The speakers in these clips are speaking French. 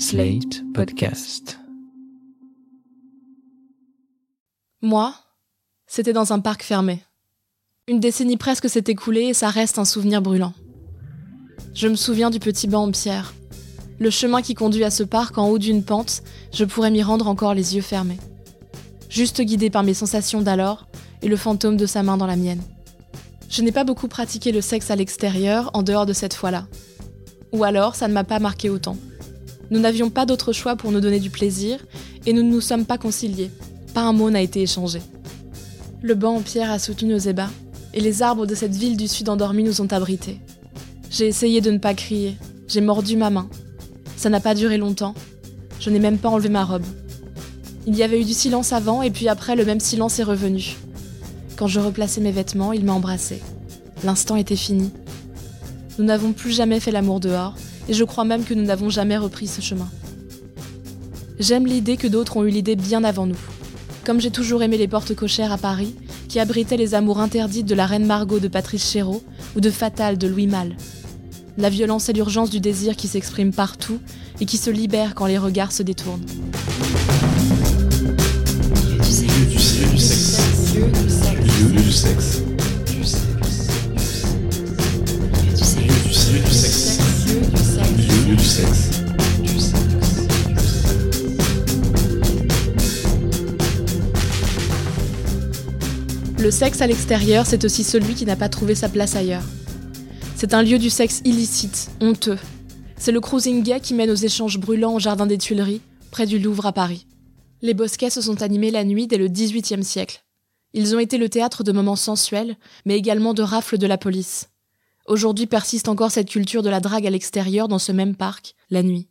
Slate Podcast. Moi, c'était dans un parc fermé. Une décennie presque s'est écoulée et ça reste un souvenir brûlant. Je me souviens du petit banc en pierre. Le chemin qui conduit à ce parc en haut d'une pente, je pourrais m'y rendre encore les yeux fermés. Juste guidé par mes sensations d'alors et le fantôme de sa main dans la mienne. Je n'ai pas beaucoup pratiqué le sexe à l'extérieur en dehors de cette fois-là. Ou alors, ça ne m'a pas marqué autant. Nous n'avions pas d'autre choix pour nous donner du plaisir et nous ne nous sommes pas conciliés. Pas un mot n'a été échangé. Le banc en pierre a soutenu nos ébats et les arbres de cette ville du sud endormie nous ont abrités. J'ai essayé de ne pas crier, j'ai mordu ma main. Ça n'a pas duré longtemps. Je n'ai même pas enlevé ma robe. Il y avait eu du silence avant et puis après le même silence est revenu. Quand je replaçais mes vêtements, il m'a embrassé. L'instant était fini. Nous n'avons plus jamais fait l'amour dehors, et je crois même que nous n'avons jamais repris ce chemin. J'aime l'idée que d'autres ont eu l'idée bien avant nous. Comme j'ai toujours aimé les portes cochères à Paris, qui abritaient les amours interdites de la reine Margot de Patrice Chéreau ou de Fatal de Louis Malle. La violence et l'urgence du désir qui s'expriment partout et qui se libèrent quand les regards se détournent. Sexe à l'extérieur, c'est aussi celui qui n'a pas trouvé sa place ailleurs. C'est un lieu du sexe illicite, honteux. C'est le cruising gay qui mène aux échanges brûlants au jardin des Tuileries, près du Louvre à Paris. Les bosquets se sont animés la nuit dès le XVIIIe siècle. Ils ont été le théâtre de moments sensuels, mais également de rafles de la police. Aujourd'hui persiste encore cette culture de la drague à l'extérieur dans ce même parc, la nuit.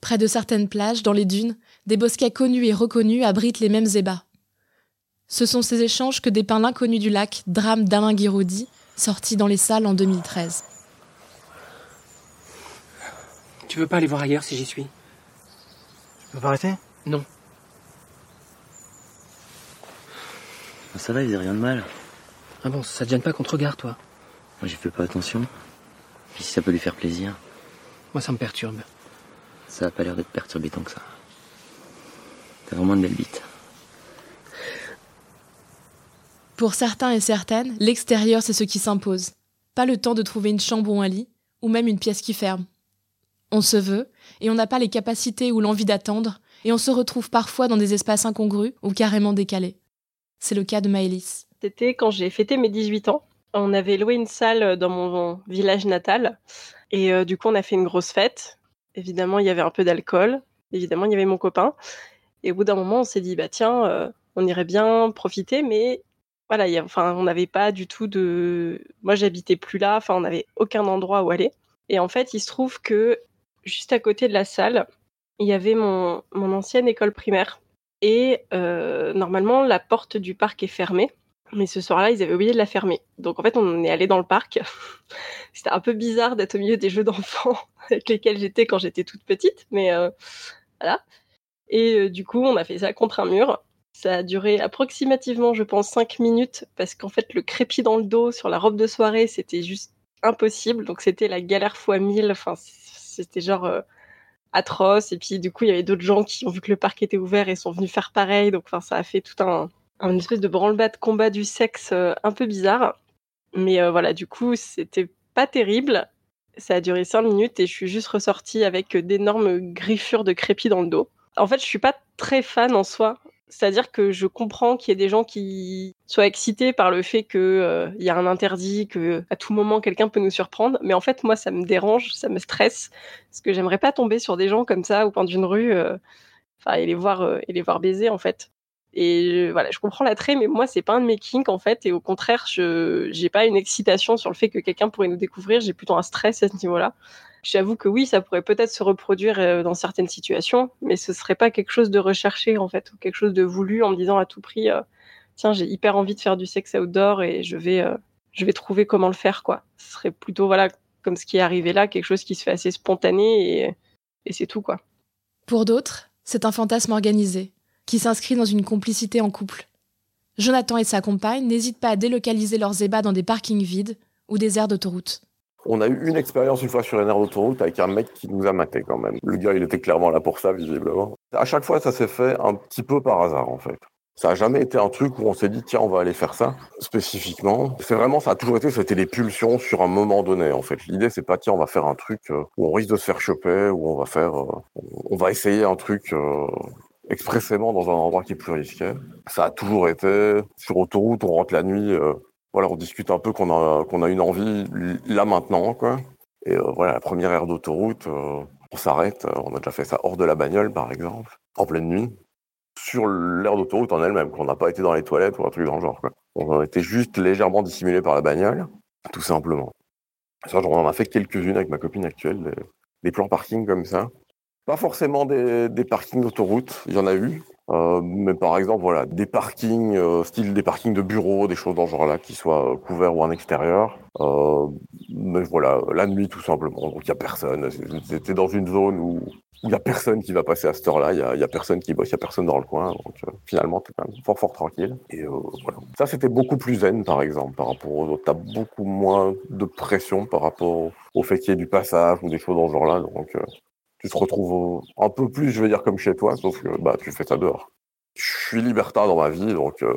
Près de certaines plages, dans les dunes, des bosquets connus et reconnus abritent les mêmes ébats. Ce sont ces échanges que dépeint l'inconnu du lac, drame d'Alain Guiraudi, sorti dans les salles en 2013. Tu veux pas aller voir ailleurs si j'y suis? Tu peux pas arrêter Non. Ça va, il n'y a rien de mal. Ah bon, ça te gêne pas qu'on te regarde, toi? Moi, j'y fais pas attention. Puis si ça peut lui faire plaisir, Moi, ça me perturbe. ça a pas l'air d'être perturbé tant que ça. T'as vraiment une belle bite. Pour certains et certaines, l'extérieur c'est ce qui s'impose. Pas le temps de trouver une chambre ou un lit, ou même une pièce qui ferme. On se veut, et on n'a pas les capacités ou l'envie d'attendre, et on se retrouve parfois dans des espaces incongrus ou carrément décalés. C'est le cas de Maëlys. C'était quand j'ai fêté mes 18 ans. On avait loué une salle dans mon village natal. Et euh, du coup, on a fait une grosse fête. Évidemment, il y avait un peu d'alcool. Évidemment, il y avait mon copain. Et au bout d'un moment, on s'est dit, bah tiens, euh, on irait bien profiter, mais voilà, on n'avait pas du tout de. Moi, j'habitais plus là. Enfin, on n'avait aucun endroit où aller. Et en fait, il se trouve que juste à côté de la salle, il y avait mon, mon ancienne école primaire. Et euh, normalement, la porte du parc est fermée. Mais ce soir-là, ils avaient oublié de la fermer. Donc en fait, on est allé dans le parc. C'était un peu bizarre d'être au milieu des jeux d'enfants avec lesquels j'étais quand j'étais toute petite. Mais euh, voilà. Et euh, du coup, on a fait ça contre un mur. Ça a duré approximativement, je pense, 5 minutes. Parce qu'en fait, le crépi dans le dos sur la robe de soirée, c'était juste impossible. Donc c'était la galère fois 1000. Enfin, c'était genre... euh, atroce. Et puis, du coup, il y avait d'autres gens qui ont vu que le parc était ouvert et sont venus faire pareil. Donc, enfin, ça a fait tout un, un espèce de branle-bas de combat du sexe euh, un peu bizarre. Mais euh, voilà, du coup, c'était pas terrible. Ça a duré cinq minutes et je suis juste ressortie avec d'énormes griffures de crépi dans le dos. En fait, je suis pas très fan en soi. C'est-à-dire que je comprends qu'il y ait des gens qui soient excités par le fait qu'il il y a un interdit, que à tout moment quelqu'un peut nous surprendre. Mais en fait, moi, ça me dérange, ça me stresse, parce que j'aimerais pas tomber sur des gens comme ça au coin d'une rue, euh, enfin, et les voir euh, et les voir baiser en fait. Et je- voilà, je comprends l'attrait, mais moi, c'est pas un de mes kinks en fait. Et au contraire, je j'ai pas une excitation sur le fait que quelqu'un pourrait nous découvrir. J'ai plutôt un stress à ce niveau-là. J'avoue que oui, ça pourrait peut-être se reproduire euh, dans certaines situations, mais ce serait pas quelque chose de recherché en fait, ou quelque chose de voulu en me disant à tout prix, euh, tiens, j'ai hyper envie de faire du sexe outdoor et je vais, euh, je vais trouver comment le faire quoi. Ce serait plutôt voilà, comme ce qui est arrivé là, quelque chose qui se fait assez spontané et, et c'est tout quoi. Pour d'autres, c'est un fantasme organisé, qui s'inscrit dans une complicité en couple. Jonathan et sa compagne n'hésitent pas à délocaliser leurs ébats dans des parkings vides ou des aires d'autoroute. On a eu une expérience une fois sur une aire d'autoroute avec un mec qui nous a maté quand même. Le gars, il était clairement là pour ça, visiblement. À chaque fois, ça s'est fait un petit peu par hasard, en fait. Ça a jamais été un truc où on s'est dit tiens on va aller faire ça spécifiquement. C'est vraiment ça a toujours été c'était les pulsions sur un moment donné en fait. L'idée c'est pas tiens on va faire un truc euh, où on risque de se faire choper ou on va faire euh, on va essayer un truc euh, expressément dans un endroit qui est plus risqué. Ça a toujours été sur autoroute on rentre la nuit on discute un peu qu'on a qu'on a une envie là maintenant quoi. Et voilà la première aire d'autoroute on s'arrête on a déjà fait ça hors de la bagnole par exemple en pleine nuit sur l'aire d'autoroute en elle-même, qu'on n'a pas été dans les toilettes ou un truc dans le genre. Quoi. On été juste légèrement dissimulé par la bagnole, tout simplement. Ça, on en a fait quelques-unes avec ma copine actuelle, des, plans parking comme ça. Pas forcément des, parkings d'autoroute, il y en a eu, euh, mais par exemple, voilà, des parkings, euh, style des parkings de bureaux, des choses dans ce genre-là, qui soient couverts ou en extérieur. Euh, mais voilà, la nuit tout simplement. Donc il n'y a personne. C'était dans une zone où il n'y a personne qui va passer à cette heure-là. Il n'y a, personne qui bosse, il n'y a personne dans le coin. Donc finalement, es quand même fort fort tranquille. Et voilà. Ça, c'était beaucoup plus zen, par exemple, par rapport aux autres. T'as beaucoup moins de pression par rapport au fait qu'il y ait du passage ou des choses dans ce genre-là. Donc tu te retrouves un peu plus, je veux dire, comme chez toi, sauf que bah, tu fais ça dehors. Je suis libertin dans ma vie, donc euh,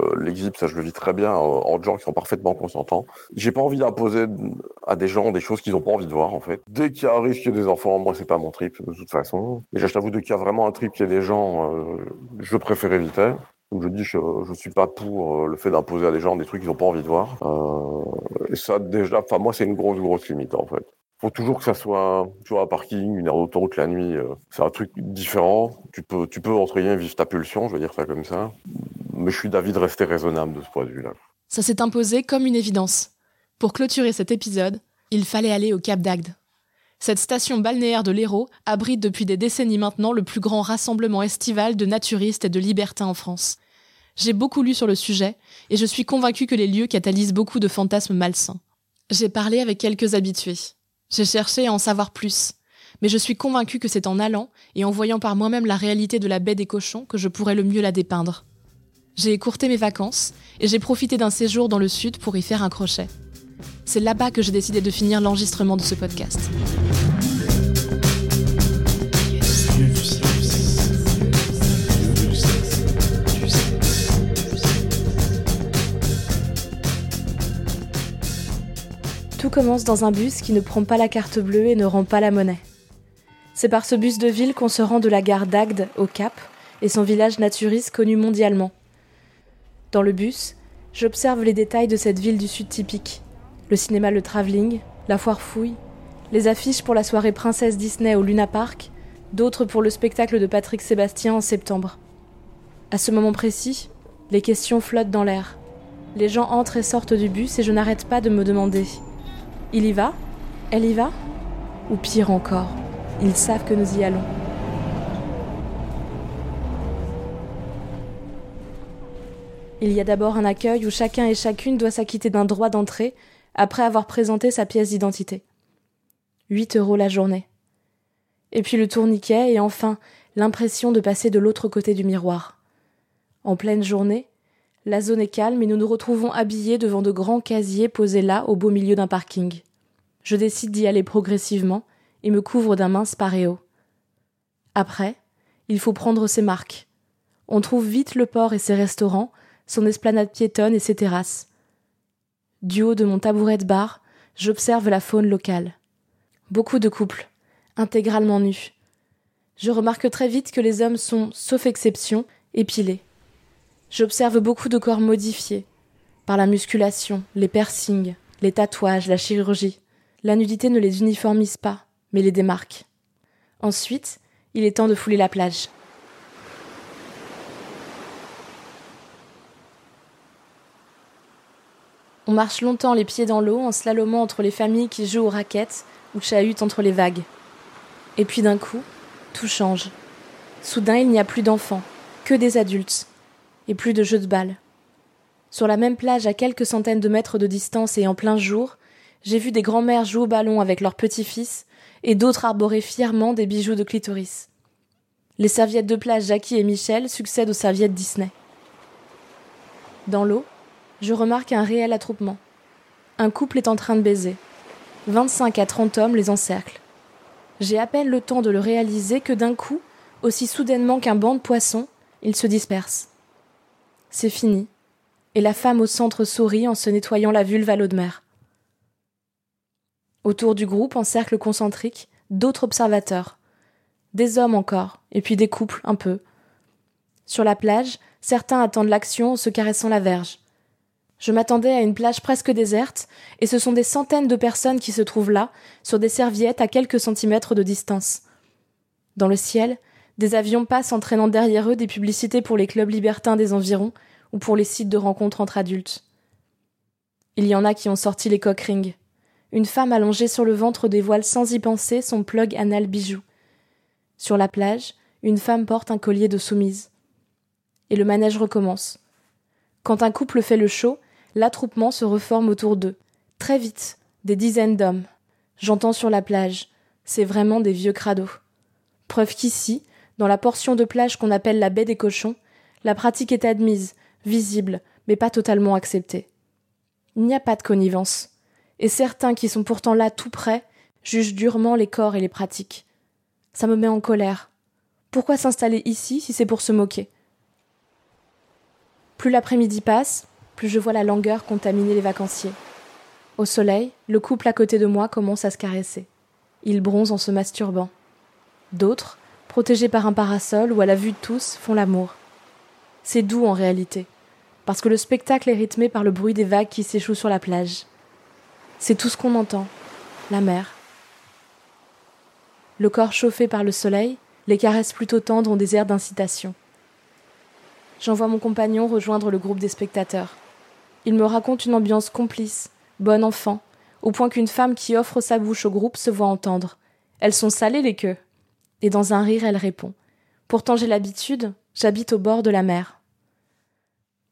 ça je le vis très bien en gens qui sont parfaitement consentants. J'ai pas envie d'imposer à des gens des choses qu'ils ont pas envie de voir en fait. Dès qu'il y a un risque des enfants, moi c'est pas mon trip de toute façon. Et je t'avoue, dès qu'il y a vraiment un trip qu'il y ait des gens, euh, je préfère éviter. Comme je dis, je, je suis pas pour euh, le fait d'imposer à des gens des trucs qu'ils ont pas envie de voir. et ça déjà, enfin moi c'est une grosse grosse limite en fait faut toujours que ça soit toujours un parking, une aire d'autoroute la nuit. Euh, c'est un truc différent. Tu peux, tu peux entre guillemets vivre ta pulsion, je veux dire ça comme ça. Mais je suis d'avis de rester raisonnable de ce point de vue-là. Ça s'est imposé comme une évidence. Pour clôturer cet épisode, il fallait aller au Cap d'Agde. Cette station balnéaire de l'Hérault abrite depuis des décennies maintenant le plus grand rassemblement estival de naturistes et de libertins en France. J'ai beaucoup lu sur le sujet et je suis convaincue que les lieux catalysent beaucoup de fantasmes malsains. J'ai parlé avec quelques habitués. J'ai cherché à en savoir plus, mais je suis convaincue que c'est en allant et en voyant par moi-même la réalité de la baie des cochons que je pourrais le mieux la dépeindre. J'ai écourté mes vacances et j'ai profité d'un séjour dans le sud pour y faire un crochet. C'est là-bas que j'ai décidé de finir l'enregistrement de ce podcast. Commence dans un bus qui ne prend pas la carte bleue et ne rend pas la monnaie. C'est par ce bus de ville qu'on se rend de la gare d'Agde au Cap et son village naturiste connu mondialement. Dans le bus, j'observe les détails de cette ville du sud typique. Le cinéma Le Travelling, la foire fouille, les affiches pour la soirée Princesse Disney au Luna Park, d'autres pour le spectacle de Patrick Sébastien en septembre. À ce moment précis, les questions flottent dans l'air. Les gens entrent et sortent du bus et je n'arrête pas de me demander il y va? Elle y va? Ou pire encore, ils savent que nous y allons. Il y a d'abord un accueil où chacun et chacune doit s'acquitter d'un droit d'entrée après avoir présenté sa pièce d'identité. 8 euros la journée. Et puis le tourniquet et enfin l'impression de passer de l'autre côté du miroir. En pleine journée, la zone est calme et nous nous retrouvons habillés devant de grands casiers posés là au beau milieu d'un parking. Je décide d'y aller progressivement et me couvre d'un mince paréo. Après, il faut prendre ses marques. On trouve vite le port et ses restaurants, son esplanade piétonne et ses terrasses. Du haut de mon tabouret de bar, j'observe la faune locale. Beaucoup de couples, intégralement nus. Je remarque très vite que les hommes sont, sauf exception, épilés. J'observe beaucoup de corps modifiés par la musculation, les piercings, les tatouages, la chirurgie. La nudité ne les uniformise pas, mais les démarque. Ensuite, il est temps de fouler la plage. On marche longtemps les pieds dans l'eau en slalomant entre les familles qui jouent aux raquettes ou chahutent entre les vagues. Et puis d'un coup, tout change. Soudain, il n'y a plus d'enfants, que des adultes, et plus de jeux de balles. Sur la même plage à quelques centaines de mètres de distance et en plein jour, j'ai vu des grands-mères jouer au ballon avec leurs petits-fils et d'autres arborer fièrement des bijoux de clitoris. Les serviettes de plage Jackie et Michel succèdent aux serviettes Disney. Dans l'eau, je remarque un réel attroupement. Un couple est en train de baiser. 25 à 30 hommes les encerclent. J'ai à peine le temps de le réaliser que d'un coup, aussi soudainement qu'un banc de poissons, ils se dispersent. C'est fini, et la femme au centre sourit en se nettoyant la vulve à l'eau de mer. Autour du groupe, en cercle concentrique, d'autres observateurs. Des hommes encore, et puis des couples, un peu. Sur la plage, certains attendent l'action en se caressant la verge. Je m'attendais à une plage presque déserte, et ce sont des centaines de personnes qui se trouvent là, sur des serviettes à quelques centimètres de distance. Dans le ciel, des avions passent entraînant derrière eux des publicités pour les clubs libertins des environs ou pour les sites de rencontres entre adultes. Il y en a qui ont sorti les cock rings. Une femme allongée sur le ventre dévoile sans y penser son plug anal bijou. Sur la plage, une femme porte un collier de soumise. Et le manège recommence. Quand un couple fait le show, l'attroupement se reforme autour d'eux. Très vite, des dizaines d'hommes. J'entends sur la plage. C'est vraiment des vieux crados. Preuve qu'ici, dans la portion de plage qu'on appelle la baie des cochons, la pratique est admise, visible, mais pas totalement acceptée. Il n'y a pas de connivence. Et certains qui sont pourtant là tout près jugent durement les corps et les pratiques. Ça me met en colère. Pourquoi s'installer ici si c'est pour se moquer? Plus l'après-midi passe, plus je vois la langueur contaminer les vacanciers. Au soleil, le couple à côté de moi commence à se caresser. Ils bronzent en se masturbant. D'autres, protégés par un parasol ou à la vue de tous, font l'amour. C'est doux en réalité, parce que le spectacle est rythmé par le bruit des vagues qui s'échouent sur la plage. C'est tout ce qu'on entend, la mer. Le corps chauffé par le soleil, les caresses plutôt tendres ont des airs d'incitation. J'envoie mon compagnon rejoindre le groupe des spectateurs. Il me raconte une ambiance complice, bon enfant, au point qu'une femme qui offre sa bouche au groupe se voit entendre. Elles sont salées les queues. Et dans un rire, elle répond. Pourtant j'ai l'habitude, j'habite au bord de la mer.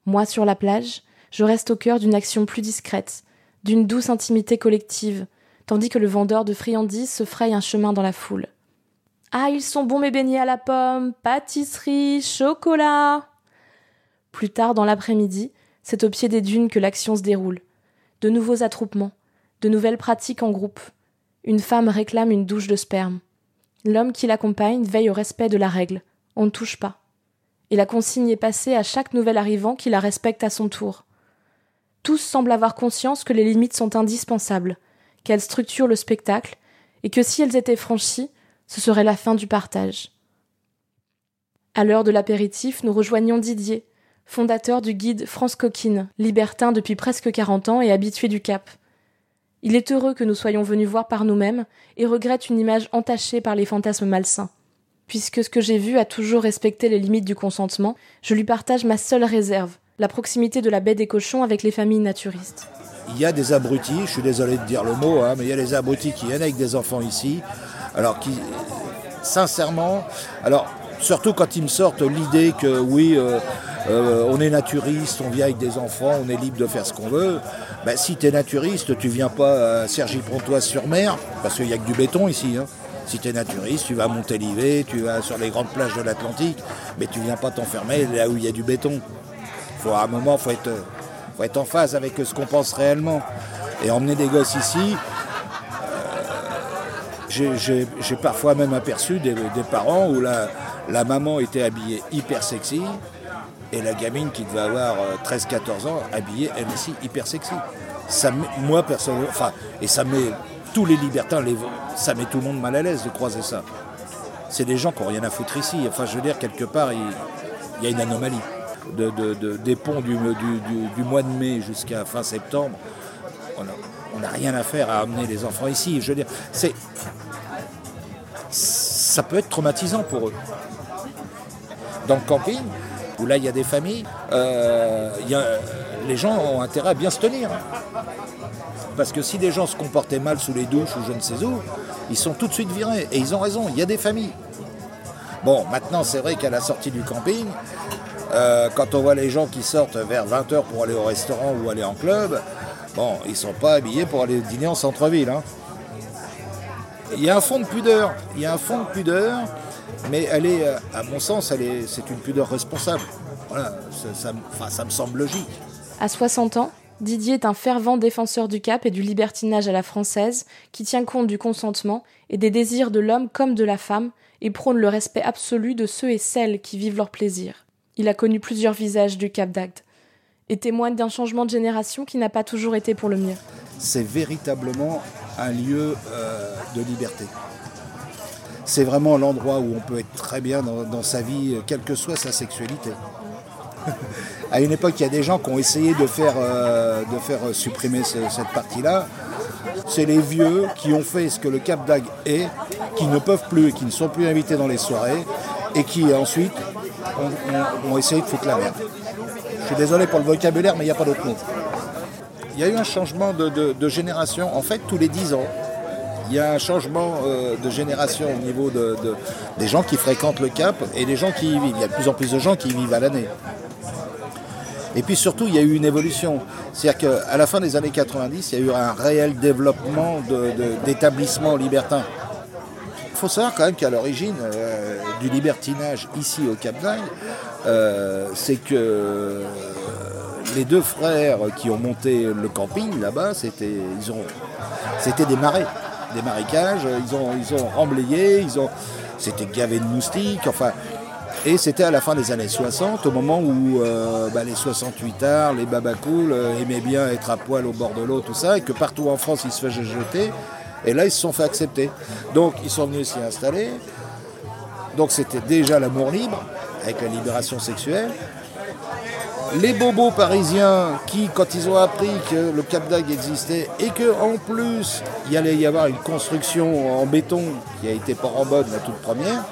Moi sur la plage, je reste au cœur d'une action plus discrète, d'une douce intimité collective, tandis que le vendeur de friandises se fraye un chemin dans la foule. Ah, ils sont bons mes beignets à la pomme, pâtisserie, chocolat. Plus tard dans l'après-midi, c'est au pied des dunes que l'action se déroule. De nouveaux attroupements, de nouvelles pratiques en groupe. Une femme réclame une douche de sperme. L'homme qui l'accompagne veille au respect de la règle. On ne touche pas. Et la consigne est passée à chaque nouvel arrivant qui la respecte à son tour. Tous semblent avoir conscience que les limites sont indispensables, qu'elles structurent le spectacle, et que si elles étaient franchies, ce serait la fin du partage. À l'heure de l'apéritif, nous rejoignons Didier, fondateur du guide France Coquine, libertin depuis presque quarante ans et habitué du Cap. Il est heureux que nous soyons venus voir par nous-mêmes et regrette une image entachée par les fantasmes malsains. Puisque ce que j'ai vu a toujours respecté les limites du consentement, je lui partage ma seule réserve, la proximité de la baie des cochons avec les familles naturistes. Il y a des abrutis, je suis désolé de dire le mot, hein, mais il y a des abrutis qui viennent avec des enfants ici, alors qui, sincèrement, alors surtout quand ils me sortent l'idée que oui, euh, euh, on est naturiste, on vient avec des enfants, on est libre de faire ce qu'on veut. Ben, si tu naturiste, tu viens pas à Cergy-Pontoise-sur-Mer, parce qu'il n'y a que du béton ici. Hein. Si tu naturiste, tu vas à Montalivet, tu vas sur les grandes plages de l'Atlantique, mais tu viens pas t'enfermer là où il y a du béton. Faut, à un moment, il faut être, faut être en phase avec ce qu'on pense réellement. Et emmener des gosses ici, euh, j'ai parfois même aperçu des, parents où la, maman était habillée hyper sexy et la gamine qui devait avoir 13-14 euh, ans habillée elle aussi hyper sexy. Ça, moi personnellement, enfin, et ça met tous les libertins, les, ça met tout le monde mal à l'aise de croiser ça. C'est des gens qui n'ont rien à foutre ici. Enfin, je veux dire, quelque part, il, y a une anomalie. De, des ponts du, mois de mai jusqu'à fin septembre, on n'a rien à faire à amener les enfants ici. Je veux dire, c'est, ça peut être traumatisant pour eux. Dans le camping, où là il y a des familles, euh, les gens ont intérêt à bien se tenir. Parce que si des gens se comportaient mal sous les douches ou je ne sais où, ils sont tout de suite virés. Et ils ont raison, il y a des familles. Bon, maintenant c'est vrai qu'à la sortie du camping, euh, quand on voit les gens qui sortent vers 20h pour aller au restaurant ou aller en club, bon, ils ne sont pas habillés pour aller dîner en centre-ville. Hein. Il y a un fond de pudeur, il y a un fond de pudeur, mais elle est, euh, à mon sens, c'est une pudeur responsable. Voilà, ça, ça me semble logique. À 60 ans, Didier est un fervent défenseur du cap et du libertinage à la française, qui tient compte du consentement et des désirs de l'homme comme de la femme, et prône le respect absolu de ceux et celles qui vivent leur plaisir. Il a connu plusieurs visages du Cap d'Agde, et témoigne d'un changement de génération qui n'a pas toujours été pour le mieux. C'est véritablement un lieu euh, de liberté. C'est vraiment l'endroit où on peut être très bien dans, sa vie, quelle que soit sa sexualité. à une époque, il y a des gens qui ont essayé de faire, euh, de faire supprimer cette partie-là. C'est les vieux qui ont fait ce que le Cap d'Agde est, qui ne peuvent plus et qui ne sont plus invités dans les soirées, et qui ensuite ont, essayé de foutre la merde. Je suis désolé pour le vocabulaire, mais il n'y a pas d'autre mot. Il y a eu un changement de, génération, en fait, tous les 10 ans. Il y a un changement euh, de génération au niveau des gens qui fréquentent le Cap et des gens qui y vivent. Il y a de plus en plus de gens qui y vivent à l'année. Et puis surtout, il y a eu une évolution. C'est-à-dire qu'à la fin des années 90, il y a eu un réel développement d'établissements libertins. Il faut savoir quand même qu'à l'origine euh, du libertinage ici au Cap d'Agde, euh, c'est que les deux frères qui ont monté le camping là-bas, c'était des marais, des marécages, ils ont ils ont remblayé, ils ont c'était gavé de moustiques, enfin et c'était à la fin des années 60, au moment où euh, bah, les 68 arts, les babacools euh, aimaient bien être à poil au bord de l'eau, tout ça, et que partout en France ils se faisaient jeter. Et là, ils se sont fait accepter. Donc, ils sont venus s'y installer. Donc, c'était déjà l'amour libre, avec la libération sexuelle. Les bobos parisiens qui, quand ils ont appris que le Cap d'Agde existait et que en plus il allait y avoir une construction en béton qui a été pas en bonne la toute première,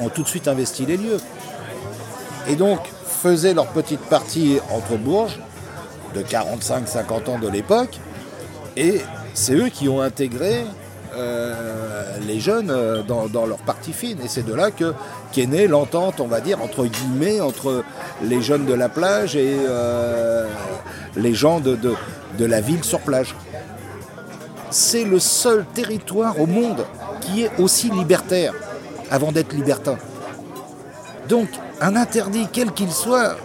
ont tout de suite investi les lieux. Et donc faisaient leur petite partie entre Bourges, de 45-50 ans de l'époque, et c'est eux qui ont intégré euh, les jeunes euh, dans, leur partie fine. Et c'est de là que qu'est née l'entente, on va dire, entre guillemets, entre les jeunes de la plage et euh, les gens de, la ville sur plage. C'est le seul territoire au monde qui est aussi libertaire avant d'être libertin. Donc, un interdit, quel qu'il soit,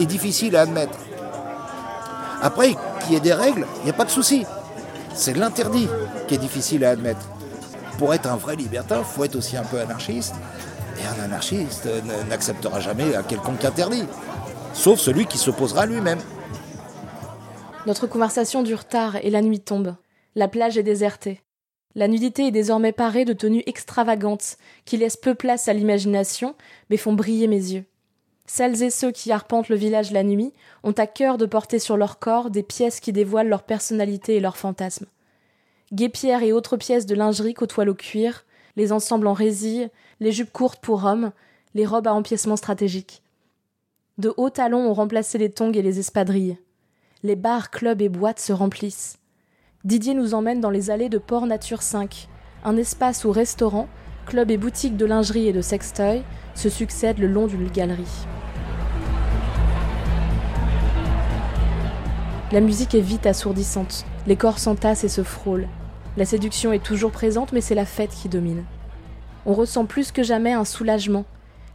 est difficile à admettre. Après, qu'il y ait des règles, il n'y a pas de souci. C'est l'interdit qui est difficile à admettre. Pour être un vrai libertin, il faut être aussi un peu anarchiste. Et un anarchiste n'acceptera jamais un quelconque interdit. Sauf celui qui s'opposera lui-même. Notre conversation dure tard et la nuit tombe. La plage est désertée. La nudité est désormais parée de tenues extravagantes, qui laissent peu place à l'imagination, mais font briller mes yeux. Celles et ceux qui arpentent le village la nuit ont à cœur de porter sur leur corps des pièces qui dévoilent leur personnalité et leurs fantasmes. Guépières et autres pièces de lingerie côtoient le cuir, les ensembles en résille, les jupes courtes pour hommes, les robes à empiècement stratégique. De hauts talons ont remplacé les tongs et les espadrilles. Les bars, clubs et boîtes se remplissent. Didier nous emmène dans les allées de Port Nature 5, un espace où restaurants, clubs et boutiques de lingerie et de sextoy se succèdent le long d'une galerie. La musique est vite assourdissante, les corps s'entassent et se frôlent. La séduction est toujours présente, mais c'est la fête qui domine. On ressent plus que jamais un soulagement,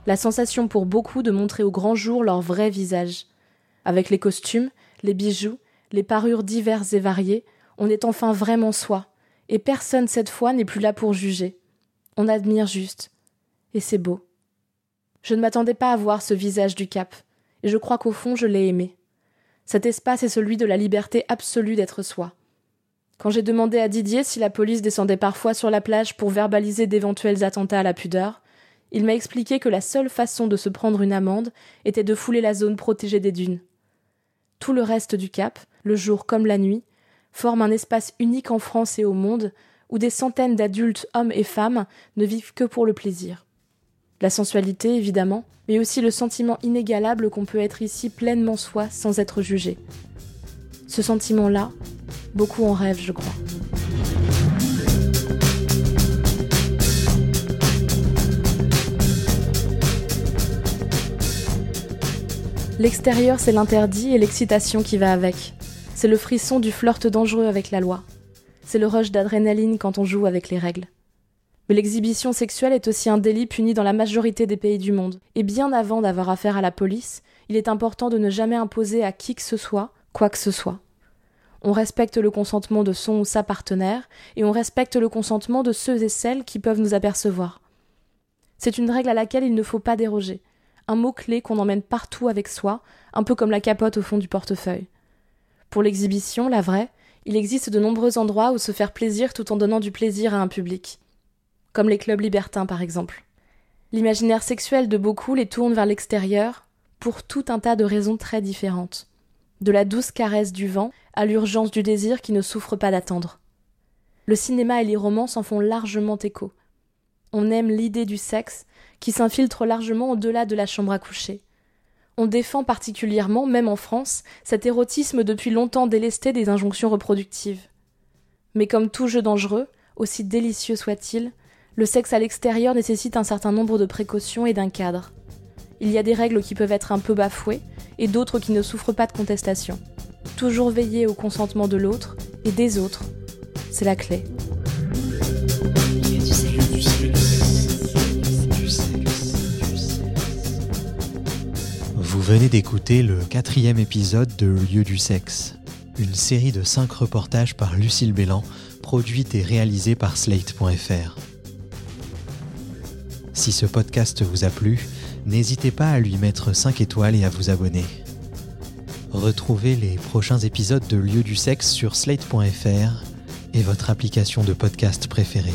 la sensation pour beaucoup de montrer au grand jour leur vrai visage. Avec les costumes, les bijoux, les parures diverses et variées, on est enfin vraiment soi, et personne cette fois n'est plus là pour juger. On admire juste. Et c'est beau. Je ne m'attendais pas à voir ce visage du Cap, et je crois qu'au fond je l'ai aimé. Cet espace est celui de la liberté absolue d'être soi. Quand j'ai demandé à Didier si la police descendait parfois sur la plage pour verbaliser d'éventuels attentats à la pudeur, il m'a expliqué que la seule façon de se prendre une amende était de fouler la zone protégée des dunes. Tout le reste du Cap, le jour comme la nuit, forme un espace unique en France et au monde où des centaines d'adultes, hommes et femmes, ne vivent que pour le plaisir. La sensualité, évidemment, mais aussi le sentiment inégalable qu'on peut être ici pleinement soi sans être jugé. Ce sentiment-là, beaucoup en rêvent, je crois. L'extérieur, c'est l'interdit et l'excitation qui va avec. C'est le frisson du flirt dangereux avec la loi. C'est le rush d'adrénaline quand on joue avec les règles. Mais l'exhibition sexuelle est aussi un délit puni dans la majorité des pays du monde. Et bien avant d'avoir affaire à la police, il est important de ne jamais imposer à qui que ce soit, quoi que ce soit. On respecte le consentement de son ou sa partenaire, et on respecte le consentement de ceux et celles qui peuvent nous apercevoir. C'est une règle à laquelle il ne faut pas déroger, un mot-clé qu'on emmène partout avec soi, un peu comme la capote au fond du portefeuille. Pour l'exhibition, la vraie, il existe de nombreux endroits où se faire plaisir tout en donnant du plaisir à un public. Comme les clubs libertins, par exemple. L'imaginaire sexuel de beaucoup les tourne vers l'extérieur pour tout un tas de raisons très différentes. De la douce caresse du vent à l'urgence du désir qui ne souffre pas d'attendre. Le cinéma et les romans s'en font largement écho. On aime l'idée du sexe qui s'infiltre largement au-delà de la chambre à coucher. On défend particulièrement, même en France, cet érotisme depuis longtemps délesté des injonctions reproductives. Mais comme tout jeu dangereux, aussi délicieux soit-il, le sexe à l'extérieur nécessite un certain nombre de précautions et d'un cadre. Il y a des règles qui peuvent être un peu bafouées et d'autres qui ne souffrent pas de contestation. Toujours veiller au consentement de l'autre et des autres, c'est la clé. Vous venez d'écouter le quatrième épisode de Lieu du sexe, une série de cinq reportages par Lucille Bélan, produite et réalisée par Slate.fr. Si ce podcast vous a plu, n'hésitez pas à lui mettre 5 étoiles et à vous abonner. Retrouvez les prochains épisodes de Lieu du sexe sur slate.fr et votre application de podcast préférée.